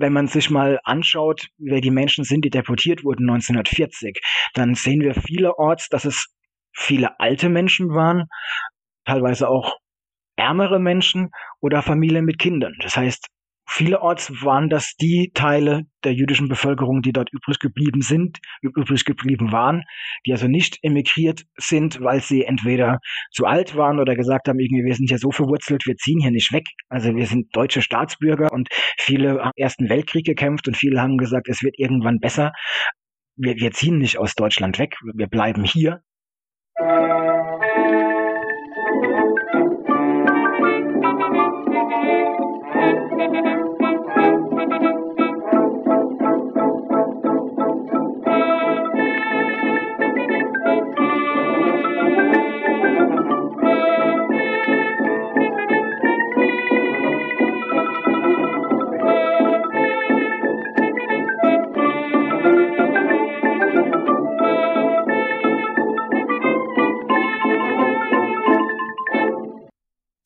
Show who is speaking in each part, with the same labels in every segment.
Speaker 1: wenn man sich mal anschaut, wer die Menschen sind, die deportiert wurden 1940, dann sehen wir vielerorts, dass es viele alte Menschen waren, teilweise auch ärmere Menschen oder Familien mit Kindern. Das heißt, Vielerorts waren das die Teile der jüdischen Bevölkerung, die dort übrig geblieben sind, übrig geblieben waren, die also nicht emigriert sind, weil sie entweder zu alt waren oder gesagt haben, irgendwie, wir sind ja so verwurzelt, wir ziehen hier nicht weg. Also wir sind deutsche Staatsbürger und viele haben Ersten Weltkrieg gekämpft und viele haben gesagt, es wird irgendwann besser. Wir, wir ziehen nicht aus Deutschland weg, wir bleiben hier.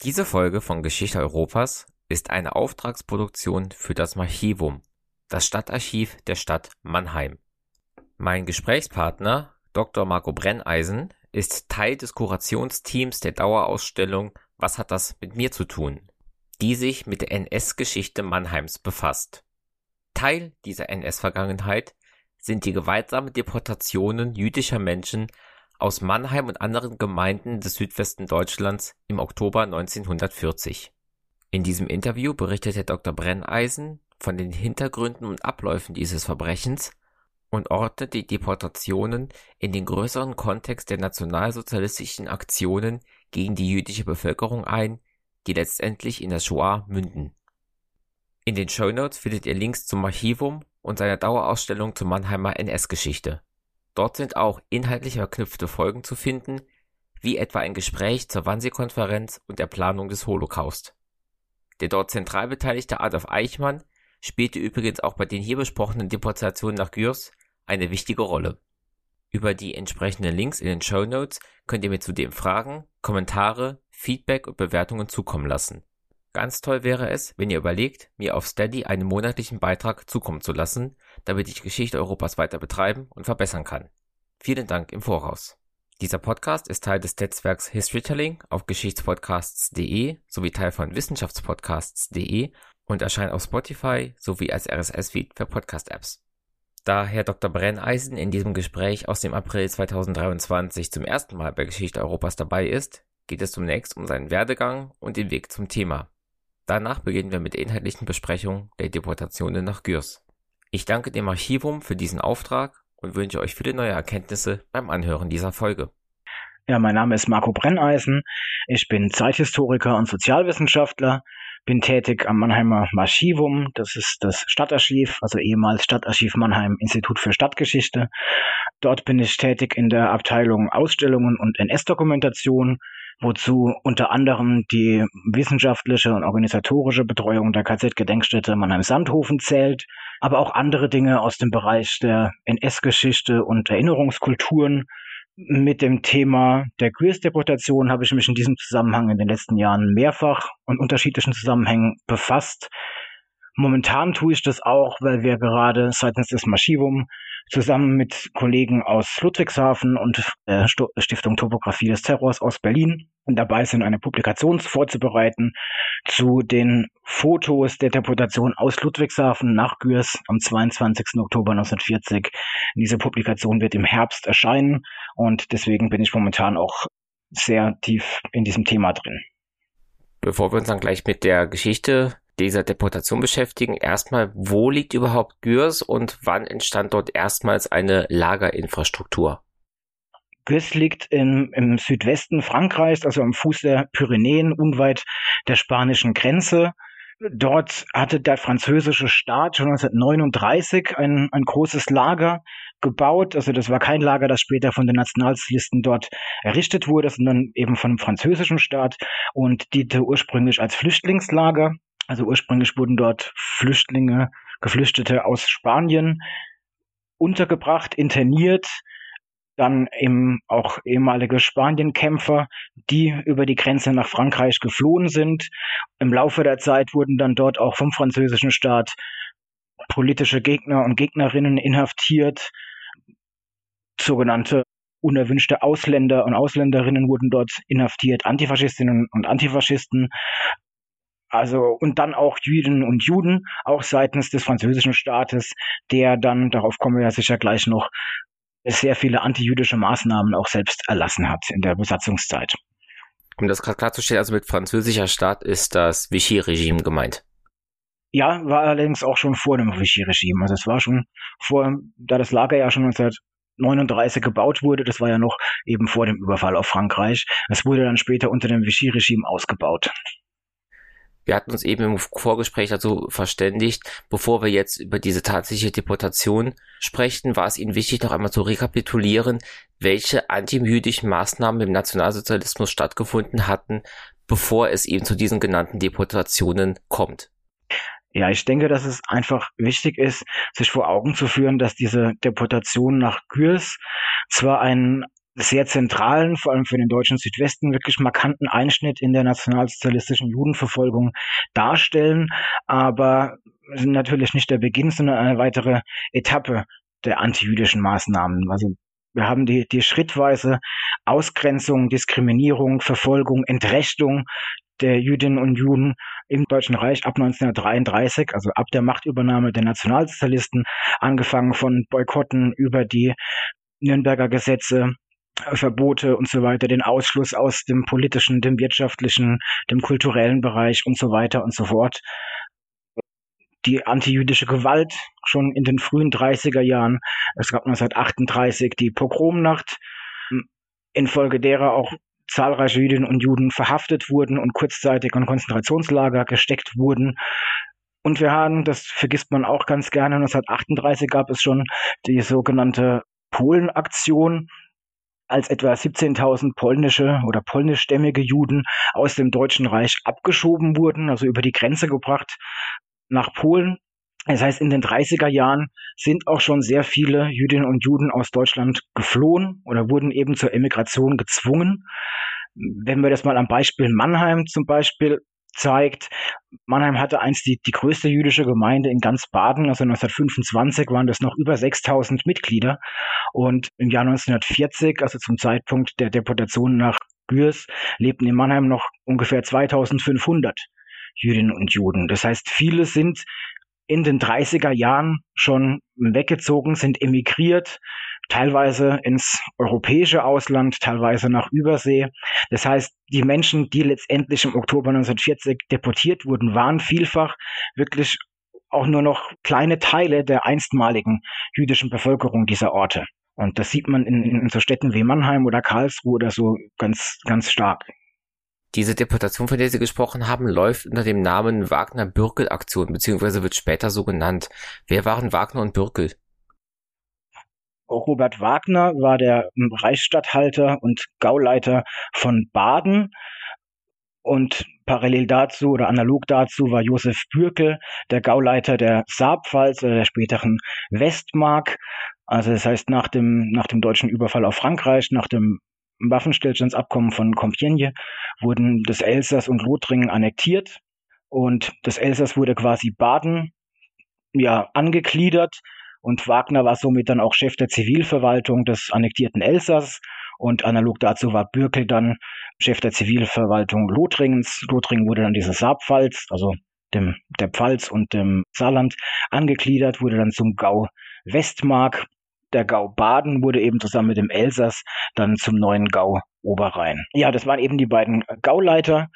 Speaker 2: Diese Folge von Geschichte Europas ist eine Auftragsproduktion für das Archivum, das Stadtarchiv der Stadt Mannheim. Mein Gesprächspartner Dr. Marco Brenneisen ist Teil des Kurationsteams der Dauerausstellung Was hat das mit mir zu tun, die sich mit der NS-Geschichte Mannheims befasst. Teil dieser NS-Vergangenheit sind die gewaltsamen Deportationen jüdischer Menschen aus Mannheim und anderen Gemeinden des Südwesten Deutschlands im Oktober 1940. In diesem Interview berichtet Herr Dr. Brenneisen von den Hintergründen und Abläufen dieses Verbrechens und ordnet die Deportationen in den größeren Kontext der nationalsozialistischen Aktionen gegen die jüdische Bevölkerung ein, die letztendlich in der Shoah münden. In den Shownotes findet ihr Links zum Archivum und seiner Dauerausstellung zur Mannheimer NS-Geschichte. Dort sind auch inhaltlich verknüpfte Folgen zu finden, wie etwa ein Gespräch zur Wannsee-Konferenz und der Planung des Holocaust. Der dort zentral beteiligte Adolf Eichmann spielte übrigens auch bei den hier besprochenen Deportationen nach Gürs eine wichtige Rolle. Über die entsprechenden Links in den Show Notes könnt ihr mir zudem Fragen, Kommentare, Feedback und Bewertungen zukommen lassen. Ganz toll wäre es, wenn ihr überlegt, mir auf Steady einen monatlichen Beitrag zukommen zu lassen, damit ich Geschichte Europas weiter betreiben und verbessern kann. Vielen Dank im Voraus. Dieser Podcast ist Teil des Netzwerks Historytelling auf geschichtspodcasts.de sowie Teil von wissenschaftspodcasts.de und erscheint auf Spotify sowie als RSS-Feed für Podcast-Apps. Da Herr Dr. Brenneisen in diesem Gespräch aus dem April 2023 zum ersten Mal bei Geschichte Europas dabei ist, geht es zunächst um seinen Werdegang und den Weg zum Thema. Danach beginnen wir mit der inhaltlichen Besprechung der Deportationen nach Gürs. Ich danke dem Archivum für diesen Auftrag und wünsche euch viele neue Erkenntnisse beim Anhören dieser Folge.
Speaker 1: Ja, mein Name ist Marco Brenneisen. Ich bin Zeithistoriker und Sozialwissenschaftler, bin tätig am Mannheimer Archivum. Das ist das Stadtarchiv, also ehemals Stadtarchiv Mannheim Institut für Stadtgeschichte. Dort bin ich tätig in der Abteilung Ausstellungen und NS-Dokumentation wozu unter anderem die wissenschaftliche und organisatorische Betreuung der KZ-Gedenkstätte Mannheim-Sandhofen zählt, aber auch andere Dinge aus dem Bereich der NS-Geschichte und Erinnerungskulturen. Mit dem Thema der Queers-Deportation habe ich mich in diesem Zusammenhang in den letzten Jahren mehrfach und unterschiedlichen Zusammenhängen befasst. Momentan tue ich das auch, weil wir gerade seitens des Maschivum zusammen mit Kollegen aus Ludwigshafen und der Stiftung Topographie des Terrors aus Berlin dabei sind, eine Publikation vorzubereiten zu den Fotos der Deportation aus Ludwigshafen nach Gürs am 22. Oktober 1940. Diese Publikation wird im Herbst erscheinen und deswegen bin ich momentan auch sehr tief in diesem Thema drin.
Speaker 2: Bevor wir uns dann gleich mit der Geschichte dieser Deportation beschäftigen. Erstmal, wo liegt überhaupt Gürs und wann entstand dort erstmals eine Lagerinfrastruktur?
Speaker 1: Gürs liegt im, im Südwesten Frankreichs, also am Fuß der Pyrenäen, unweit der spanischen Grenze. Dort hatte der französische Staat schon 1939 ein, ein großes Lager gebaut. Also das war kein Lager, das später von den Nationalsozialisten dort errichtet wurde, sondern eben von dem französischen Staat und diente ursprünglich als Flüchtlingslager. Also ursprünglich wurden dort Flüchtlinge, Geflüchtete aus Spanien untergebracht, interniert, dann eben auch ehemalige Spanienkämpfer, die über die Grenze nach Frankreich geflohen sind. Im Laufe der Zeit wurden dann dort auch vom französischen Staat politische Gegner und Gegnerinnen inhaftiert, sogenannte unerwünschte Ausländer und Ausländerinnen wurden dort inhaftiert, Antifaschistinnen und Antifaschisten, also und dann auch Jüdinnen und Juden, auch seitens des französischen Staates, der dann, darauf kommen wir ja sicher gleich noch, sehr viele antijüdische Maßnahmen auch selbst erlassen hat in der Besatzungszeit.
Speaker 2: Um das gerade klarzustellen, also mit französischer Staat ist das Vichy-Regime gemeint.
Speaker 1: Ja, war allerdings auch schon vor dem Vichy-Regime. Also es war schon vor, da das Lager ja schon 1939 gebaut wurde, das war ja noch eben vor dem Überfall auf Frankreich. Es wurde dann später unter dem Vichy-Regime ausgebaut.
Speaker 2: Wir hatten uns eben im Vorgespräch dazu verständigt, bevor wir jetzt über diese tatsächliche Deportation sprechen, war es Ihnen wichtig, noch einmal zu rekapitulieren, welche antijüdischen Maßnahmen im Nationalsozialismus stattgefunden hatten, bevor es eben zu diesen genannten Deportationen kommt.
Speaker 1: Ja, ich denke, dass es einfach wichtig ist, sich vor Augen zu führen, dass diese Deportation nach Gürs zwar ein sehr zentralen, vor allem für den deutschen Südwesten, wirklich markanten Einschnitt in der nationalsozialistischen Judenverfolgung darstellen, aber sind natürlich nicht der Beginn, sondern eine weitere Etappe der antijüdischen Maßnahmen. Also wir haben die, die schrittweise Ausgrenzung, Diskriminierung, Verfolgung, Entrechtung der Jüdinnen und Juden im Deutschen Reich ab 1933, also ab der Machtübernahme der Nationalsozialisten, angefangen von Boykotten über die Nürnberger Gesetze, Verbote und so weiter, den Ausschluss aus dem politischen, dem wirtschaftlichen, dem kulturellen Bereich und so weiter und so fort. Die antijüdische Gewalt schon in den frühen 30er Jahren. Es gab 1938 die Pogromnacht, infolge derer auch zahlreiche Jüdinnen und Juden verhaftet wurden und kurzzeitig in Konzentrationslager gesteckt wurden. Und wir haben, das vergisst man auch ganz gerne, 1938 gab es schon die sogenannte Polenaktion, als etwa 17.000 polnische oder polnischstämmige Juden aus dem Deutschen Reich abgeschoben wurden, also über die Grenze gebracht nach Polen. Das heißt, in den 30er Jahren sind auch schon sehr viele Jüdinnen und Juden aus Deutschland geflohen oder wurden eben zur Emigration gezwungen. Wenn wir das mal am Beispiel Mannheim zum Beispiel zeigt. Mannheim hatte einst die, die größte jüdische Gemeinde in ganz Baden. Also 1925 waren das noch über 6000 Mitglieder. Und im Jahr 1940, also zum Zeitpunkt der Deportation nach Gürs, lebten in Mannheim noch ungefähr 2500 Jüdinnen und Juden. Das heißt, viele sind in den 30er Jahren schon weggezogen, sind emigriert, teilweise ins europäische Ausland, teilweise nach Übersee. Das heißt, die Menschen, die letztendlich im Oktober 1940 deportiert wurden, waren vielfach wirklich auch nur noch kleine Teile der einstmaligen jüdischen Bevölkerung dieser Orte. Und das sieht man in, in so Städten wie Mannheim oder Karlsruhe oder so ganz, ganz stark.
Speaker 2: Diese Deportation, von der Sie gesprochen haben, läuft unter dem Namen Wagner-Bürkel-Aktion, beziehungsweise wird später so genannt. Wer waren Wagner und Bürkel?
Speaker 1: Robert Wagner war der Reichsstatthalter und Gauleiter von Baden. Und parallel dazu oder analog dazu war Josef Bürkel der Gauleiter der Saarpfalz oder der späteren Westmark. Also das heißt, nach dem, nach dem deutschen Überfall auf Frankreich, nach dem Waffenstillstandsabkommen von Compiègne wurden das Elsass und Lothringen annektiert und das Elsass wurde quasi Baden ja angegliedert und Wagner war somit dann auch Chef der Zivilverwaltung des annektierten Elsass und analog dazu war Bürkel dann Chef der Zivilverwaltung Lothringens. Lothringen wurde dann diese Saarpfalz, also dem, der Pfalz und dem Saarland angegliedert, wurde dann zum Gau Westmark der Gau Baden wurde eben zusammen mit dem Elsass dann zum neuen Gau Oberrhein. Ja, das waren eben die beiden Gauleiter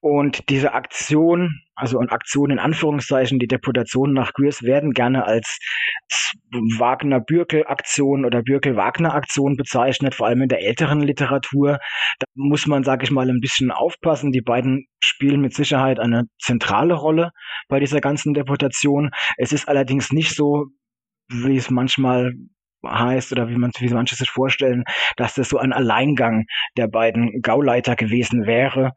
Speaker 1: und diese Aktion, also und Aktion in Anführungszeichen, die Deportation nach Gürs werden gerne als Wagner-Bürkel-Aktion oder Bürkel-Wagner-Aktion bezeichnet, vor allem in der älteren Literatur. Da muss man, sage ich mal, ein bisschen aufpassen. Die beiden spielen mit Sicherheit eine zentrale Rolle bei dieser ganzen Deportation. Es ist allerdings nicht so, wie es manchmal heißt oder wie man wie manche sich vorstellen, dass das so ein Alleingang der beiden Gauleiter gewesen wäre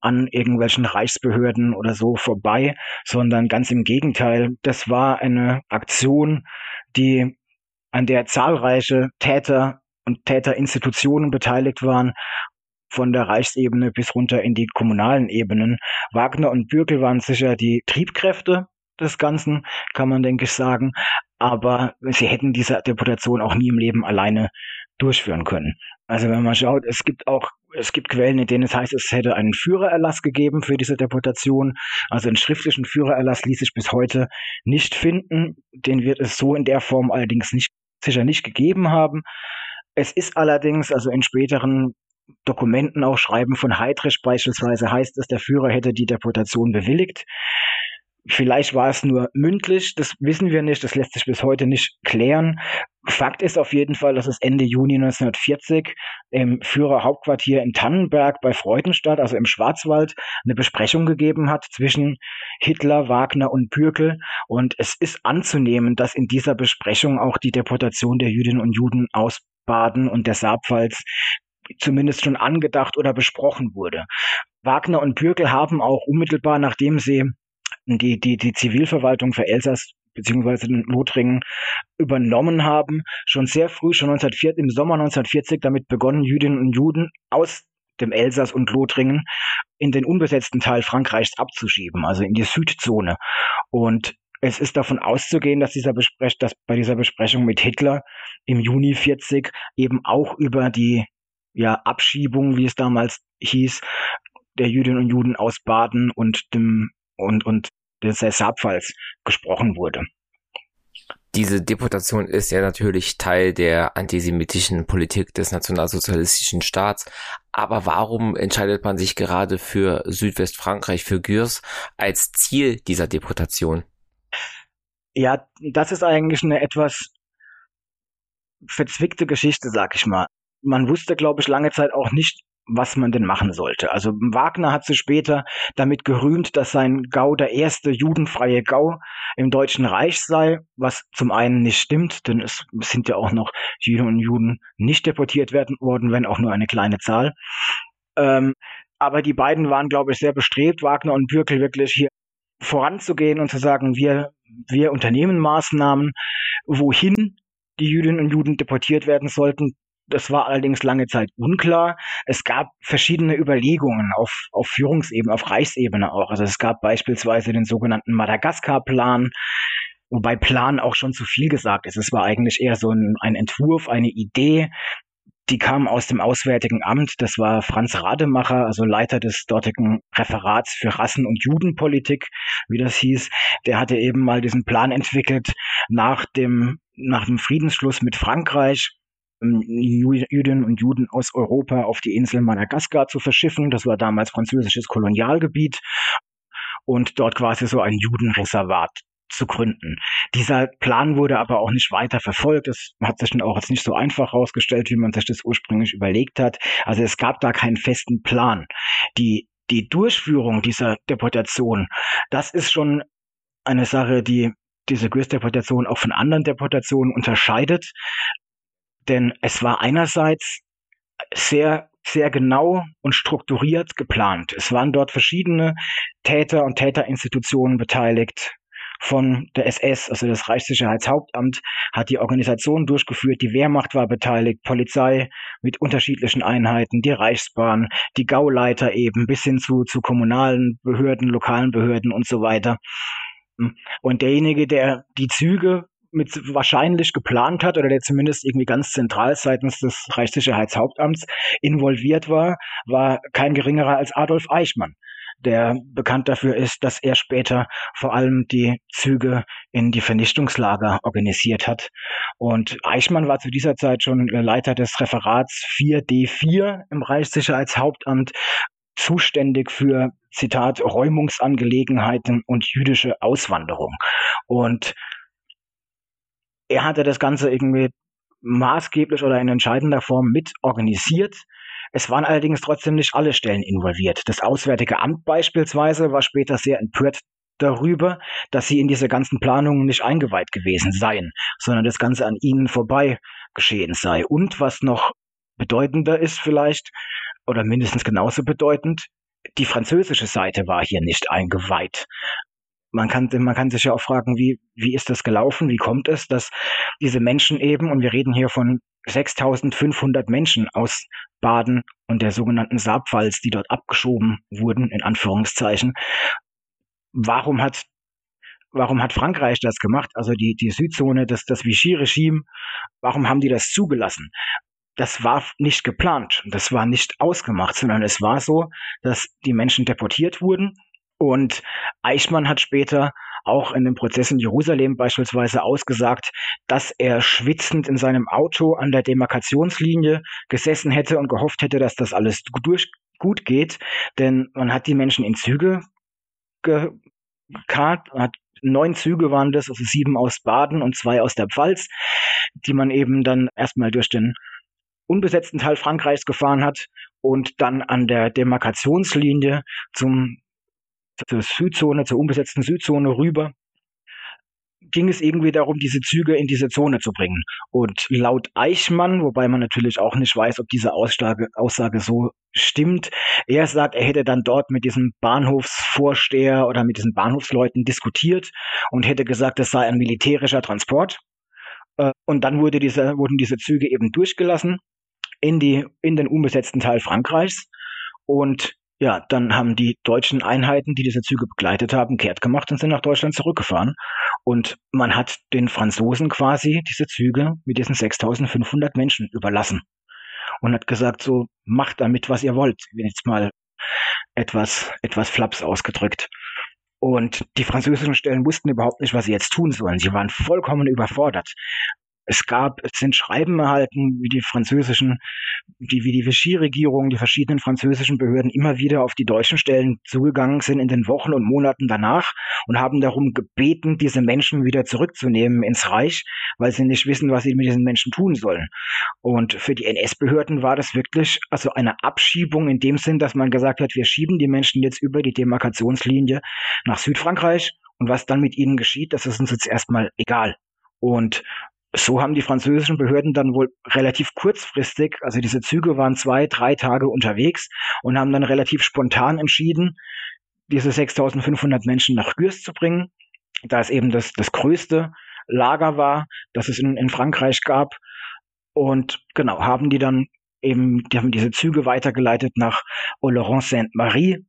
Speaker 1: an irgendwelchen Reichsbehörden oder so vorbei, sondern ganz im Gegenteil, das war eine Aktion, die an der zahlreiche Täter und Täterinstitutionen beteiligt waren, von der Reichsebene bis runter in die kommunalen Ebenen. Wagner und Bürkel waren sicher die Triebkräfte des Ganzen, kann man denke ich sagen. Aber sie hätten diese Deportation auch nie im Leben alleine durchführen können. Also wenn man schaut, es gibt auch es gibt Quellen, in denen es heißt, es hätte einen Führererlass gegeben für diese Deportation. Also einen schriftlichen Führererlass ließ sich bis heute nicht finden. Den wird es so in der Form allerdings nicht, sicher nicht gegeben haben. Es ist allerdings, also in späteren Dokumenten auch Schreiben von Heydrich beispielsweise heißt es, der Führer hätte die Deportation bewilligt. Vielleicht war es nur mündlich, das wissen wir nicht, das lässt sich bis heute nicht klären. Fakt ist auf jeden Fall, dass es Ende Juni 1940 im Führerhauptquartier in Tannenberg bei Freudenstadt, also im Schwarzwald, eine Besprechung gegeben hat zwischen Hitler, Wagner und Bürkel. Und es ist anzunehmen, dass in dieser Besprechung auch die Deportation der Jüdinnen und Juden aus Baden und der Saarpfalz zumindest schon angedacht oder besprochen wurde. Wagner und Bürkel haben auch unmittelbar, nachdem sie die, die, die Zivilverwaltung für Elsass beziehungsweise den Lothringen übernommen haben, schon sehr früh, schon 1940, im Sommer 1940 damit begonnen, Jüdinnen und Juden aus dem Elsass und Lothringen in den unbesetzten Teil Frankreichs abzuschieben, also in die Südzone. Und es ist davon auszugehen, dass, dieser Besprech dass bei dieser Besprechung mit Hitler im Juni 40 eben auch über die ja, Abschiebung, wie es damals hieß, der Jüdinnen und Juden aus Baden und dem und, und des Saarpfalz gesprochen wurde.
Speaker 2: Diese Deportation ist ja natürlich Teil der antisemitischen Politik des nationalsozialistischen Staats. Aber warum entscheidet man sich gerade für Südwestfrankreich, für Gürs als Ziel dieser Deportation?
Speaker 1: Ja, das ist eigentlich eine etwas verzwickte Geschichte, sag ich mal. Man wusste, glaube ich, lange Zeit auch nicht, was man denn machen sollte. Also Wagner hat sich später damit gerühmt, dass sein Gau der erste judenfreie Gau im Deutschen Reich sei, was zum einen nicht stimmt, denn es sind ja auch noch Juden und Juden nicht deportiert werden worden, wenn auch nur eine kleine Zahl. Ähm, aber die beiden waren, glaube ich, sehr bestrebt, Wagner und Bürkel wirklich hier voranzugehen und zu sagen, wir, wir unternehmen Maßnahmen, wohin die Jüdinnen und Juden deportiert werden sollten, das war allerdings lange Zeit unklar. Es gab verschiedene Überlegungen auf, auf Führungsebene, auf Reichsebene auch. Also es gab beispielsweise den sogenannten Madagaskar-Plan, wobei Plan auch schon zu viel gesagt ist. Es war eigentlich eher so ein, ein Entwurf, eine Idee, die kam aus dem Auswärtigen Amt. Das war Franz Rademacher, also Leiter des dortigen Referats für Rassen- und Judenpolitik, wie das hieß. Der hatte eben mal diesen Plan entwickelt nach dem, nach dem Friedensschluss mit Frankreich Jüdinnen und Juden aus Europa auf die Insel Madagaskar zu verschiffen. Das war damals französisches Kolonialgebiet und dort quasi so ein Judenreservat zu gründen. Dieser Plan wurde aber auch nicht weiter verfolgt. Es hat sich dann auch jetzt nicht so einfach herausgestellt, wie man sich das ursprünglich überlegt hat. Also es gab da keinen festen Plan. Die, die Durchführung dieser Deportation, das ist schon eine Sache, die diese Gürs-Deportation auch von anderen Deportationen unterscheidet. Denn es war einerseits sehr, sehr genau und strukturiert geplant. Es waren dort verschiedene Täter und Täterinstitutionen beteiligt. Von der SS, also das Reichssicherheitshauptamt, hat die Organisation durchgeführt, die Wehrmacht war beteiligt, Polizei mit unterschiedlichen Einheiten, die Reichsbahn, die Gauleiter eben, bis hin zu, zu kommunalen Behörden, lokalen Behörden und so weiter. Und derjenige, der die Züge mit wahrscheinlich geplant hat oder der zumindest irgendwie ganz zentral seitens des Reichssicherheitshauptamts involviert war, war kein geringerer als Adolf Eichmann der bekannt dafür ist, dass er später vor allem die Züge in die Vernichtungslager organisiert hat. Und Eichmann war zu dieser Zeit schon Leiter des Referats 4D4 im Reichssicherheitshauptamt, zuständig für, Zitat, Räumungsangelegenheiten und jüdische Auswanderung. Und er hatte das Ganze irgendwie maßgeblich oder in entscheidender Form mit organisiert. Es waren allerdings trotzdem nicht alle Stellen involviert. Das Auswärtige Amt beispielsweise war später sehr empört darüber, dass sie in diese ganzen Planungen nicht eingeweiht gewesen seien, sondern das Ganze an ihnen vorbei geschehen sei. Und was noch bedeutender ist vielleicht, oder mindestens genauso bedeutend, die französische Seite war hier nicht eingeweiht man kann, man kann sich ja auch fragen, wie, wie ist das gelaufen? Wie kommt es, dass diese Menschen eben, und wir reden hier von 6500 Menschen aus Baden und der sogenannten Saarpfalz, die dort abgeschoben wurden, in Anführungszeichen. Warum hat warum hat Frankreich das gemacht? Also die, die Südzone, das, das Vichy-Regime, warum haben die das zugelassen? Das war nicht geplant, das war nicht ausgemacht, sondern es war so, dass die Menschen deportiert wurden und Eichmann hat später auch in dem Prozess in Jerusalem beispielsweise ausgesagt, dass er schwitzend in seinem Auto an der Demarkationslinie gesessen hätte und gehofft hätte, dass das alles durch gut geht, denn man hat die Menschen in Züge gekarrt, hat neun Züge waren das, also sieben aus Baden und zwei aus der Pfalz, die man eben dann erstmal durch den unbesetzten Teil Frankreichs gefahren hat und dann an der Demarkationslinie zum zur Südzone, zur unbesetzten Südzone rüber, ging es irgendwie darum, diese Züge in diese Zone zu bringen. Und laut Eichmann, wobei man natürlich auch nicht weiß, ob diese Aussage, Aussage so stimmt, er sagt, er hätte dann dort mit diesem Bahnhofsvorsteher oder mit diesen Bahnhofsleuten diskutiert und hätte gesagt, das sei ein militärischer Transport. Äh, und dann wurde diese, wurden diese Züge eben durchgelassen in, die, in den unbesetzten Teil Frankreichs. Und ja, dann haben die deutschen Einheiten, die diese Züge begleitet haben, kehrt gemacht und sind nach Deutschland zurückgefahren. Und man hat den Franzosen quasi diese Züge mit diesen 6500 Menschen überlassen. Und hat gesagt, so, macht damit, was ihr wollt. Jetzt mal etwas, etwas flaps ausgedrückt. Und die französischen Stellen wussten überhaupt nicht, was sie jetzt tun sollen. Sie waren vollkommen überfordert. Es gab, es sind Schreiben erhalten, wie die französischen, die, wie die Vichy-Regierung, die verschiedenen französischen Behörden immer wieder auf die deutschen Stellen zugegangen sind in den Wochen und Monaten danach und haben darum gebeten, diese Menschen wieder zurückzunehmen ins Reich, weil sie nicht wissen, was sie mit diesen Menschen tun sollen. Und für die NS-Behörden war das wirklich also eine Abschiebung in dem Sinn, dass man gesagt hat, wir schieben die Menschen jetzt über die Demarkationslinie nach Südfrankreich und was dann mit ihnen geschieht, das ist uns jetzt erstmal egal. Und so haben die französischen Behörden dann wohl relativ kurzfristig, also diese Züge waren zwei, drei Tage unterwegs und haben dann relativ spontan entschieden, diese 6500 Menschen nach Gürs zu bringen, da es eben das, das größte Lager war, das es in, in Frankreich gab. Und genau, haben die dann eben, die haben diese Züge weitergeleitet nach Oloron-Sainte-Marie,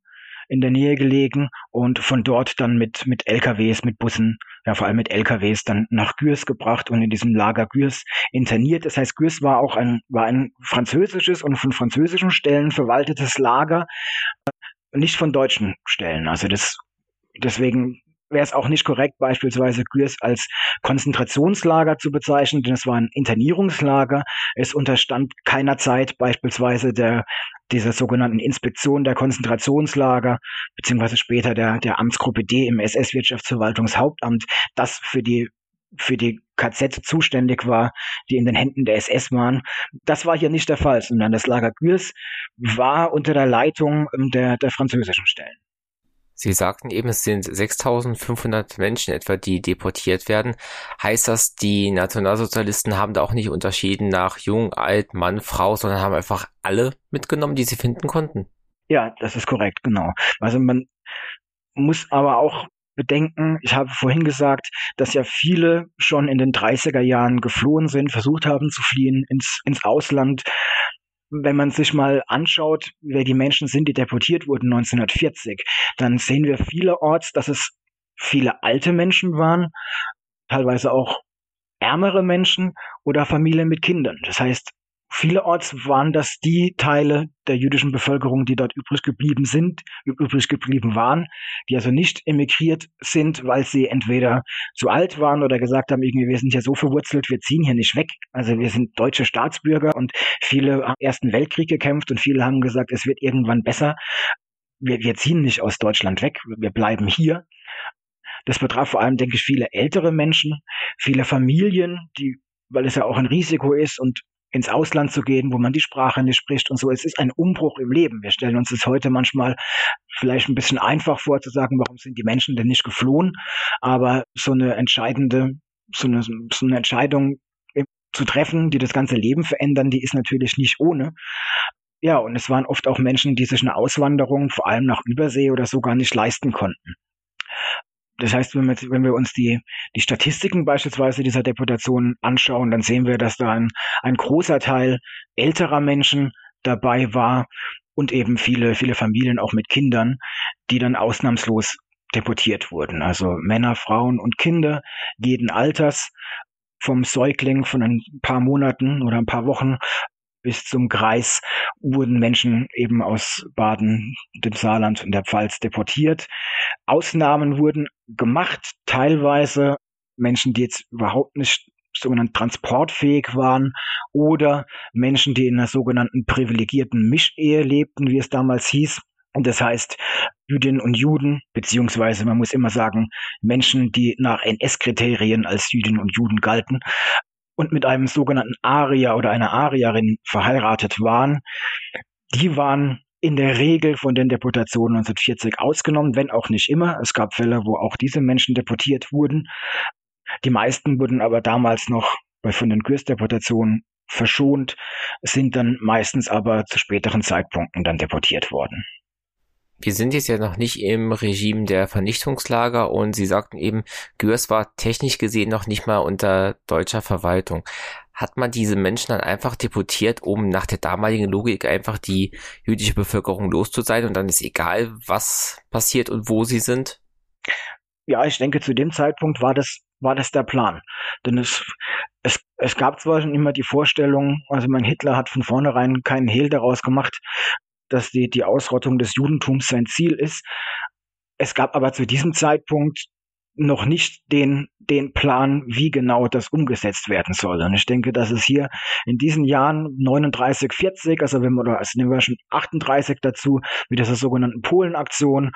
Speaker 1: in der Nähe gelegen und von dort dann mit, mit LKWs, mit Bussen, ja vor allem mit LKWs dann nach Gürs gebracht und in diesem Lager Gürs interniert. Das heißt, Gürs war auch ein, war ein französisches und von französischen Stellen verwaltetes Lager, nicht von deutschen Stellen. Also das, deswegen wäre es auch nicht korrekt, beispielsweise Gürs als Konzentrationslager zu bezeichnen, denn es war ein Internierungslager. Es unterstand keiner Zeit beispielsweise der dieser sogenannten Inspektion der Konzentrationslager, beziehungsweise später der, der Amtsgruppe D im SS-Wirtschaftsverwaltungshauptamt, das für die für die KZ zuständig war, die in den Händen der SS waren. Das war hier nicht der Fall, sondern das Lager Gürs war unter der Leitung der, der französischen Stellen.
Speaker 2: Sie sagten eben, es sind 6500 Menschen etwa, die deportiert werden. Heißt das, die Nationalsozialisten haben da auch nicht unterschieden nach jung, alt, Mann, Frau, sondern haben einfach alle mitgenommen, die sie finden konnten?
Speaker 1: Ja, das ist korrekt, genau. Also man muss aber auch bedenken, ich habe vorhin gesagt, dass ja viele schon in den 30er Jahren geflohen sind, versucht haben zu fliehen ins, ins Ausland wenn man sich mal anschaut, wer die Menschen sind, die deportiert wurden 1940, dann sehen wir vielerorts, dass es viele alte Menschen waren, teilweise auch ärmere Menschen oder Familien mit Kindern. Das heißt, Vielerorts waren das die Teile der jüdischen Bevölkerung, die dort übrig geblieben sind, übrig geblieben waren, die also nicht emigriert sind, weil sie entweder zu alt waren oder gesagt haben, irgendwie, wir sind ja so verwurzelt, wir ziehen hier nicht weg. Also wir sind deutsche Staatsbürger und viele haben Ersten Weltkrieg gekämpft und viele haben gesagt, es wird irgendwann besser. Wir, wir ziehen nicht aus Deutschland weg, wir bleiben hier. Das betraf vor allem, denke ich, viele ältere Menschen, viele Familien, die weil es ja auch ein Risiko ist und ins Ausland zu gehen, wo man die Sprache nicht spricht und so. Es ist ein Umbruch im Leben. Wir stellen uns das heute manchmal vielleicht ein bisschen einfach vor zu sagen, warum sind die Menschen denn nicht geflohen? Aber so eine entscheidende, so eine, so eine Entscheidung zu treffen, die das ganze Leben verändern, die ist natürlich nicht ohne. Ja, und es waren oft auch Menschen, die sich eine Auswanderung, vor allem nach Übersee oder so, gar nicht leisten konnten. Das heißt, wenn wir, wenn wir uns die, die Statistiken beispielsweise dieser Deportation anschauen, dann sehen wir, dass da ein, ein großer Teil älterer Menschen dabei war und eben viele, viele Familien auch mit Kindern, die dann ausnahmslos deportiert wurden. Also Männer, Frauen und Kinder jeden Alters, vom Säugling von ein paar Monaten oder ein paar Wochen bis zum Kreis wurden Menschen eben aus Baden, dem Saarland und der Pfalz deportiert. Ausnahmen wurden gemacht, teilweise Menschen, die jetzt überhaupt nicht sogenannt transportfähig waren oder Menschen, die in einer sogenannten privilegierten Mischehe lebten, wie es damals hieß. Und das heißt, Jüdinnen und Juden, beziehungsweise man muss immer sagen, Menschen, die nach NS-Kriterien als Jüdinnen und Juden galten und mit einem sogenannten Arier oder einer Arierin verheiratet waren, die waren in der Regel von den Deportationen 1940 ausgenommen, wenn auch nicht immer. Es gab Fälle, wo auch diese Menschen deportiert wurden. Die meisten wurden aber damals noch bei von den Kursdeportationen verschont, sind dann meistens aber zu späteren Zeitpunkten dann deportiert worden.
Speaker 2: Wir sind jetzt ja noch nicht im Regime der Vernichtungslager und Sie sagten eben, Gürs war technisch gesehen noch nicht mal unter deutscher Verwaltung. Hat man diese Menschen dann einfach deportiert, um nach der damaligen Logik einfach die jüdische Bevölkerung los zu sein und dann ist egal, was passiert und wo sie sind?
Speaker 1: Ja, ich denke, zu dem Zeitpunkt war das war das der Plan. Denn es, es, es gab zwar schon immer die Vorstellung, also mein Hitler hat von vornherein keinen Hehl daraus gemacht, dass die, die Ausrottung des Judentums sein Ziel ist. Es gab aber zu diesem Zeitpunkt noch nicht den, den Plan, wie genau das umgesetzt werden soll. Und ich denke, dass es hier in diesen Jahren 39, 40, also wenn wir, oder also nehmen wir schon 38 dazu, mit dieser sogenannten Polenaktion,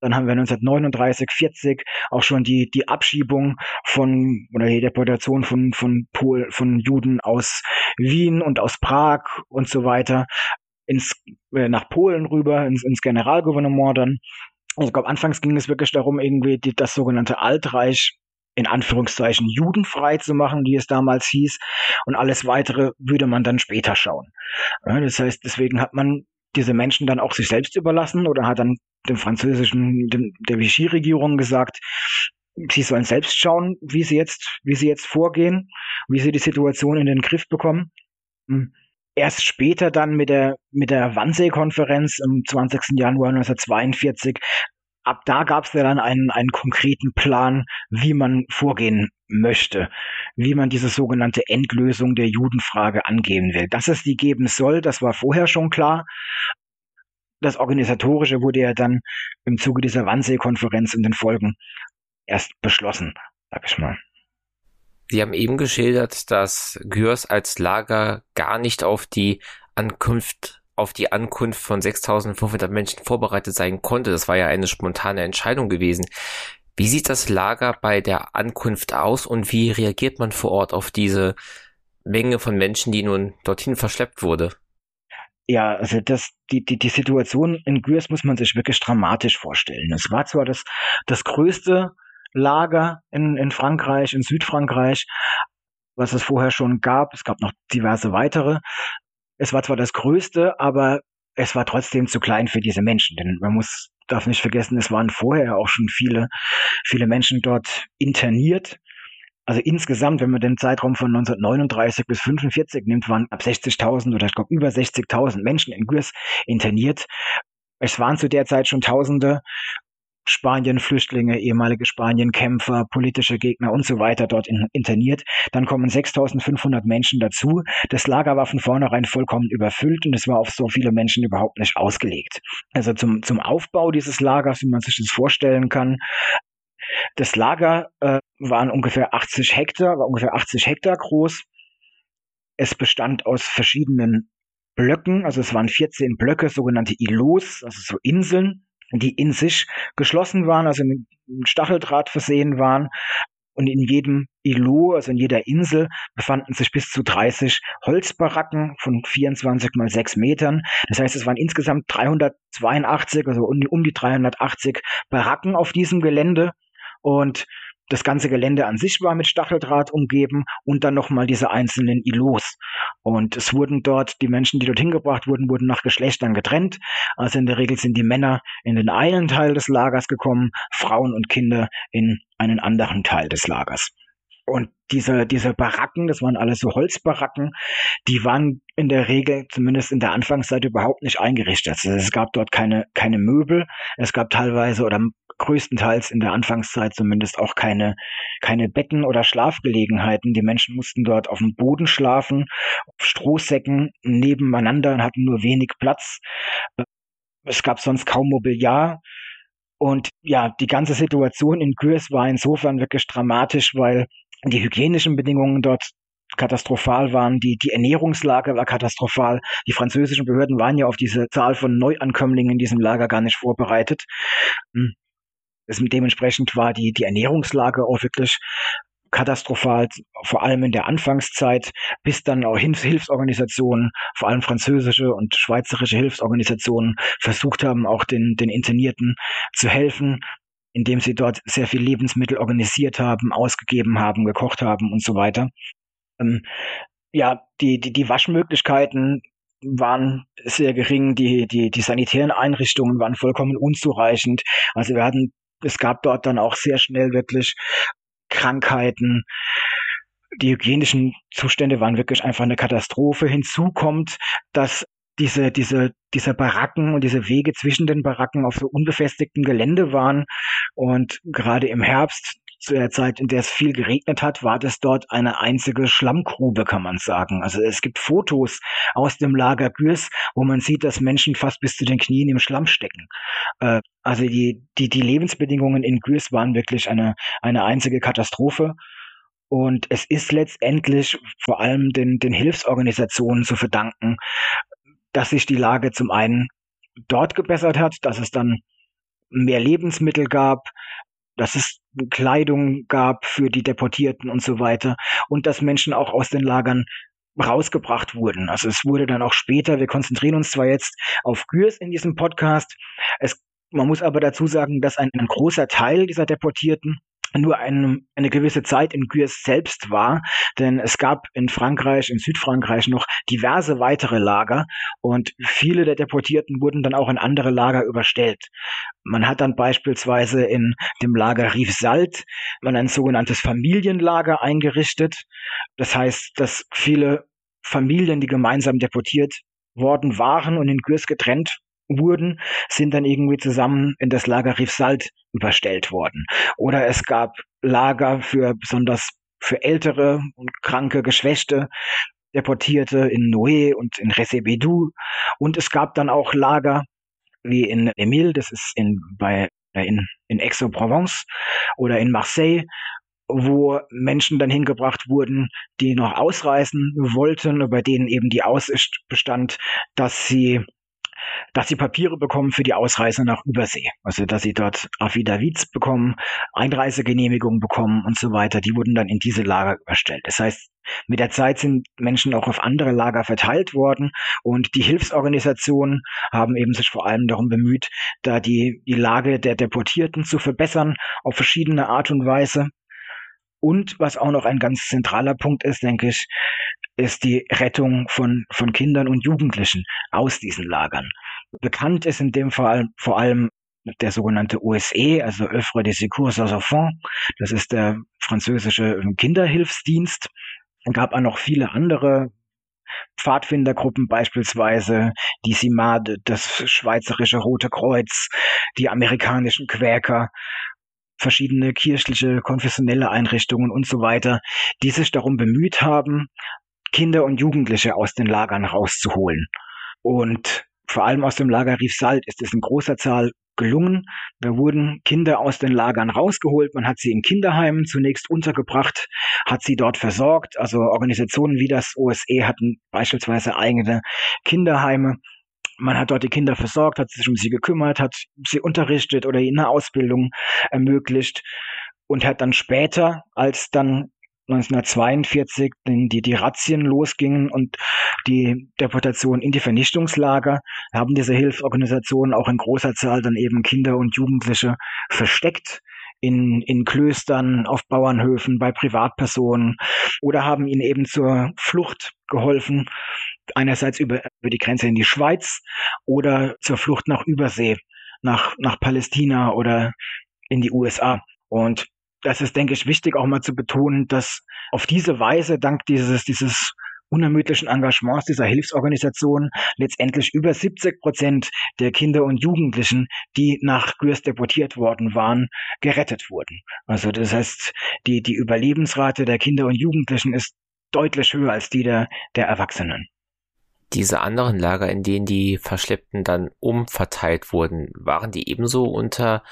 Speaker 1: dann haben wir 1939, 40 auch schon die, die Abschiebung von, oder die Deportation von, von Pol, von Juden aus Wien und aus Prag und so weiter ins, äh, nach Polen rüber, ins, ins Generalgouvernement dann. Ich glaube, anfangs ging es wirklich darum, irgendwie die, das sogenannte Altreich in Anführungszeichen judenfrei zu machen, wie es damals hieß. Und alles weitere würde man dann später schauen. Ja, das heißt, deswegen hat man diese Menschen dann auch sich selbst überlassen oder hat dann dem französischen, dem, der Vichy-Regierung gesagt, sie sollen selbst schauen, wie sie jetzt, wie sie jetzt vorgehen, wie sie die Situation in den Griff bekommen. Hm erst später dann mit der, mit der Wannsee-Konferenz am 20. Januar 1942, ab da gab es ja dann einen, einen konkreten Plan, wie man vorgehen möchte, wie man diese sogenannte Endlösung der Judenfrage angehen will. Dass es die geben soll, das war vorher schon klar. Das Organisatorische wurde ja dann im Zuge dieser Wannsee-Konferenz und den Folgen erst beschlossen, sag ich mal.
Speaker 2: Sie haben eben geschildert, dass Gürs als Lager gar nicht auf die Ankunft auf die Ankunft von 6500 Menschen vorbereitet sein konnte. Das war ja eine spontane Entscheidung gewesen. Wie sieht das Lager bei der Ankunft aus und wie reagiert man vor Ort auf diese Menge von Menschen, die nun dorthin verschleppt wurde?
Speaker 1: Ja, also das, die, die, die Situation in Gürs muss man sich wirklich dramatisch vorstellen. Es war zwar das, das größte Lager in, in Frankreich, in Südfrankreich, was es vorher schon gab. Es gab noch diverse weitere. Es war zwar das größte, aber es war trotzdem zu klein für diese Menschen, denn man muss darf nicht vergessen, es waren vorher auch schon viele viele Menschen dort interniert. Also insgesamt, wenn man den Zeitraum von 1939 bis 45 nimmt, waren ab 60.000 oder ich glaube über 60.000 Menschen in Gürs interniert. Es waren zu der Zeit schon Tausende Spanien-Flüchtlinge, ehemalige Spanien-Kämpfer, politische Gegner und so weiter dort in, interniert. Dann kommen 6500 Menschen dazu. Das Lager war von vornherein vollkommen überfüllt und es war auf so viele Menschen überhaupt nicht ausgelegt. Also zum, zum Aufbau dieses Lagers, wie man sich das vorstellen kann, das Lager äh, waren ungefähr 80 Hektar, war ungefähr 80 Hektar groß. Es bestand aus verschiedenen Blöcken, also es waren 14 Blöcke, sogenannte Ilos, also so Inseln, die in sich geschlossen waren, also mit Stacheldraht versehen waren. Und in jedem Ilo, also in jeder Insel, befanden sich bis zu 30 Holzbaracken von 24 mal 6 Metern. Das heißt, es waren insgesamt 382, also um die 380 Baracken auf diesem Gelände. Und das ganze Gelände an sich war mit Stacheldraht umgeben und dann nochmal diese einzelnen Ilos. Und es wurden dort, die Menschen, die dorthin gebracht wurden, wurden nach Geschlechtern getrennt. Also in der Regel sind die Männer in den einen Teil des Lagers gekommen, Frauen und Kinder in einen anderen Teil des Lagers. Und diese, diese Baracken, das waren alles so Holzbaracken, die waren in der Regel, zumindest in der Anfangszeit, überhaupt nicht eingerichtet. Also es gab dort keine, keine Möbel. Es gab teilweise oder größtenteils in der Anfangszeit zumindest auch keine, keine Betten oder Schlafgelegenheiten. Die Menschen mussten dort auf dem Boden schlafen, auf Strohsäcken nebeneinander und hatten nur wenig Platz. Es gab sonst kaum Mobiliar. Und ja, die ganze Situation in Gürs war insofern wirklich dramatisch, weil die hygienischen Bedingungen dort katastrophal waren, die, die Ernährungslage war katastrophal. Die französischen Behörden waren ja auf diese Zahl von Neuankömmlingen in diesem Lager gar nicht vorbereitet. Hm. Dementsprechend war die, die Ernährungslage auch wirklich katastrophal, vor allem in der Anfangszeit, bis dann auch Hilfsorganisationen, vor allem französische und schweizerische Hilfsorganisationen, versucht haben, auch den, den Internierten zu helfen, indem sie dort sehr viel Lebensmittel organisiert haben, ausgegeben haben, gekocht haben und so weiter. Ähm, ja, die, die, die Waschmöglichkeiten waren sehr gering, die, die, die sanitären Einrichtungen waren vollkommen unzureichend. Also wir hatten, es gab dort dann auch sehr schnell wirklich Krankheiten. Die hygienischen Zustände waren wirklich einfach eine Katastrophe. Hinzu kommt, dass diese, diese, diese Baracken und diese Wege zwischen den Baracken auf so unbefestigtem Gelände waren. Und gerade im Herbst, zu der Zeit, in der es viel geregnet hat, war das dort eine einzige Schlammgrube, kann man sagen. Also es gibt Fotos aus dem Lager Gürs, wo man sieht, dass Menschen fast bis zu den Knien im Schlamm stecken. Äh, also die, die, die Lebensbedingungen in Gürs waren wirklich eine, eine einzige Katastrophe. Und es ist letztendlich vor allem den, den Hilfsorganisationen zu verdanken, dass sich die Lage zum einen dort gebessert hat, dass es dann mehr Lebensmittel gab, dass es Kleidung gab für die Deportierten und so weiter und dass Menschen auch aus den Lagern rausgebracht wurden. Also es wurde dann auch später, wir konzentrieren uns zwar jetzt auf Gürs in diesem Podcast, es, man muss aber dazu sagen, dass ein, ein großer Teil dieser Deportierten nur eine, eine gewisse Zeit in Gürs selbst war, denn es gab in Frankreich, in Südfrankreich noch diverse weitere Lager und viele der Deportierten wurden dann auch in andere Lager überstellt. Man hat dann beispielsweise in dem Lager Riefsalt man ein sogenanntes Familienlager eingerichtet. Das heißt, dass viele Familien, die gemeinsam deportiert worden waren und in Gürs getrennt wurden, sind dann irgendwie zusammen in das Lager Riefsalt überstellt worden. Oder es gab Lager für besonders für ältere und kranke, geschwächte Deportierte in Noé und in Recebedou. Und es gab dann auch Lager wie in Emile, das ist in, bei, äh, in, in Aix-en-Provence oder in Marseille, wo Menschen dann hingebracht wurden, die noch ausreisen wollten, bei denen eben die Aussicht bestand, dass sie dass sie Papiere bekommen für die Ausreise nach Übersee. Also dass sie dort Affidavits bekommen, Einreisegenehmigungen bekommen und so weiter. Die wurden dann in diese Lager überstellt. Das heißt, mit der Zeit sind Menschen auch auf andere Lager verteilt worden und die Hilfsorganisationen haben eben sich vor allem darum bemüht, da die, die Lage der Deportierten zu verbessern auf verschiedene Art und Weise. Und was auch noch ein ganz zentraler Punkt ist, denke ich, ist die Rettung von, von Kindern und Jugendlichen aus diesen Lagern. Bekannt ist in dem Fall vor allem der sogenannte OSE, also Œuvre des Secours aux Enfants. Das ist der französische Kinderhilfsdienst. Es gab auch noch viele andere Pfadfindergruppen beispielsweise, die SIMAD, das Schweizerische Rote Kreuz, die amerikanischen Quäker, verschiedene kirchliche, konfessionelle Einrichtungen und so weiter, die sich darum bemüht haben, Kinder und Jugendliche aus den Lagern rauszuholen. Und vor allem aus dem Lager Riefsalt ist es in großer Zahl gelungen. Da wurden Kinder aus den Lagern rausgeholt. Man hat sie in Kinderheimen zunächst untergebracht, hat sie dort versorgt. Also Organisationen wie das OSE hatten beispielsweise eigene Kinderheime. Man hat dort die Kinder versorgt, hat sich um sie gekümmert, hat sie unterrichtet oder ihnen eine Ausbildung ermöglicht und hat dann später, als dann 1942 die, die Razzien losgingen und die Deportation in die Vernichtungslager, haben diese Hilfsorganisationen auch in großer Zahl dann eben Kinder und Jugendliche versteckt in, in Klöstern, auf Bauernhöfen, bei Privatpersonen oder haben ihnen eben zur Flucht geholfen, einerseits über, über die Grenze in die Schweiz oder zur Flucht nach Übersee, nach, nach Palästina oder in die USA. Und das ist, denke ich, wichtig auch mal zu betonen, dass auf diese Weise, dank dieses, dieses unermüdlichen Engagements dieser Hilfsorganisation letztendlich über 70 Prozent der Kinder und Jugendlichen, die nach Gürs deportiert worden waren, gerettet wurden. Also das heißt, die, die Überlebensrate der Kinder und Jugendlichen ist deutlich höher als die der, der Erwachsenen.
Speaker 2: Diese anderen Lager, in denen die Verschleppten dann umverteilt wurden, waren die ebenso unter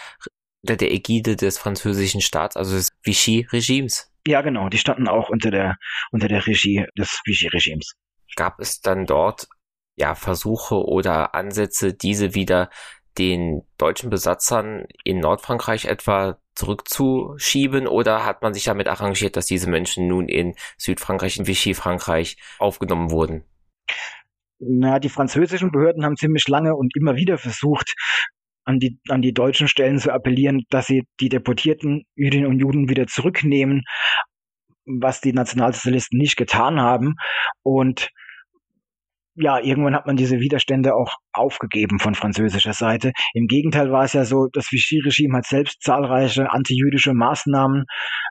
Speaker 2: der Ägide des französischen Staats, also des Vichy-Regimes?
Speaker 1: Ja, genau, die standen auch unter der, unter der Regie des Vichy-Regimes.
Speaker 2: Gab es dann dort ja Versuche oder Ansätze, diese wieder den deutschen Besatzern in Nordfrankreich etwa zurückzuschieben oder hat man sich damit arrangiert, dass diese Menschen nun in Südfrankreich, in Vichy-Frankreich aufgenommen wurden?
Speaker 1: Na, die französischen Behörden haben ziemlich lange und immer wieder versucht, an die, an die deutschen Stellen zu appellieren, dass sie die deportierten Jüdinnen und Juden wieder zurücknehmen, was die Nationalsozialisten nicht getan haben. Und ja, irgendwann hat man diese Widerstände auch aufgegeben von französischer Seite. Im Gegenteil war es ja so, das Vichy-Regime hat selbst zahlreiche antijüdische Maßnahmen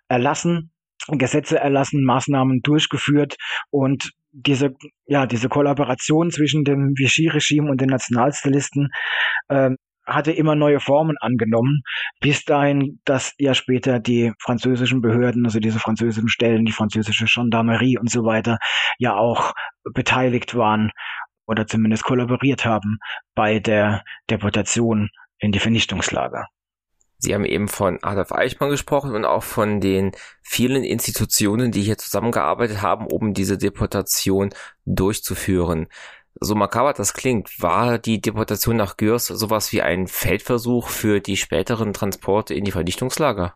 Speaker 1: erlassen, Gesetze erlassen, Maßnahmen durchgeführt und diese, ja, diese Kollaboration zwischen dem Vichy-Regime und den Nationalsozialisten äh, hatte immer neue Formen angenommen, bis dahin, dass ja später die französischen Behörden, also diese französischen Stellen, die französische Gendarmerie und so weiter, ja auch beteiligt waren oder zumindest kollaboriert haben bei der Deportation in die Vernichtungslager.
Speaker 2: Sie haben eben von Adolf Eichmann gesprochen und auch von den vielen Institutionen, die hier zusammengearbeitet haben, um diese Deportation durchzuführen so makaber das klingt, war die Deportation nach Gürs sowas wie ein Feldversuch für die späteren Transporte in die Vernichtungslager?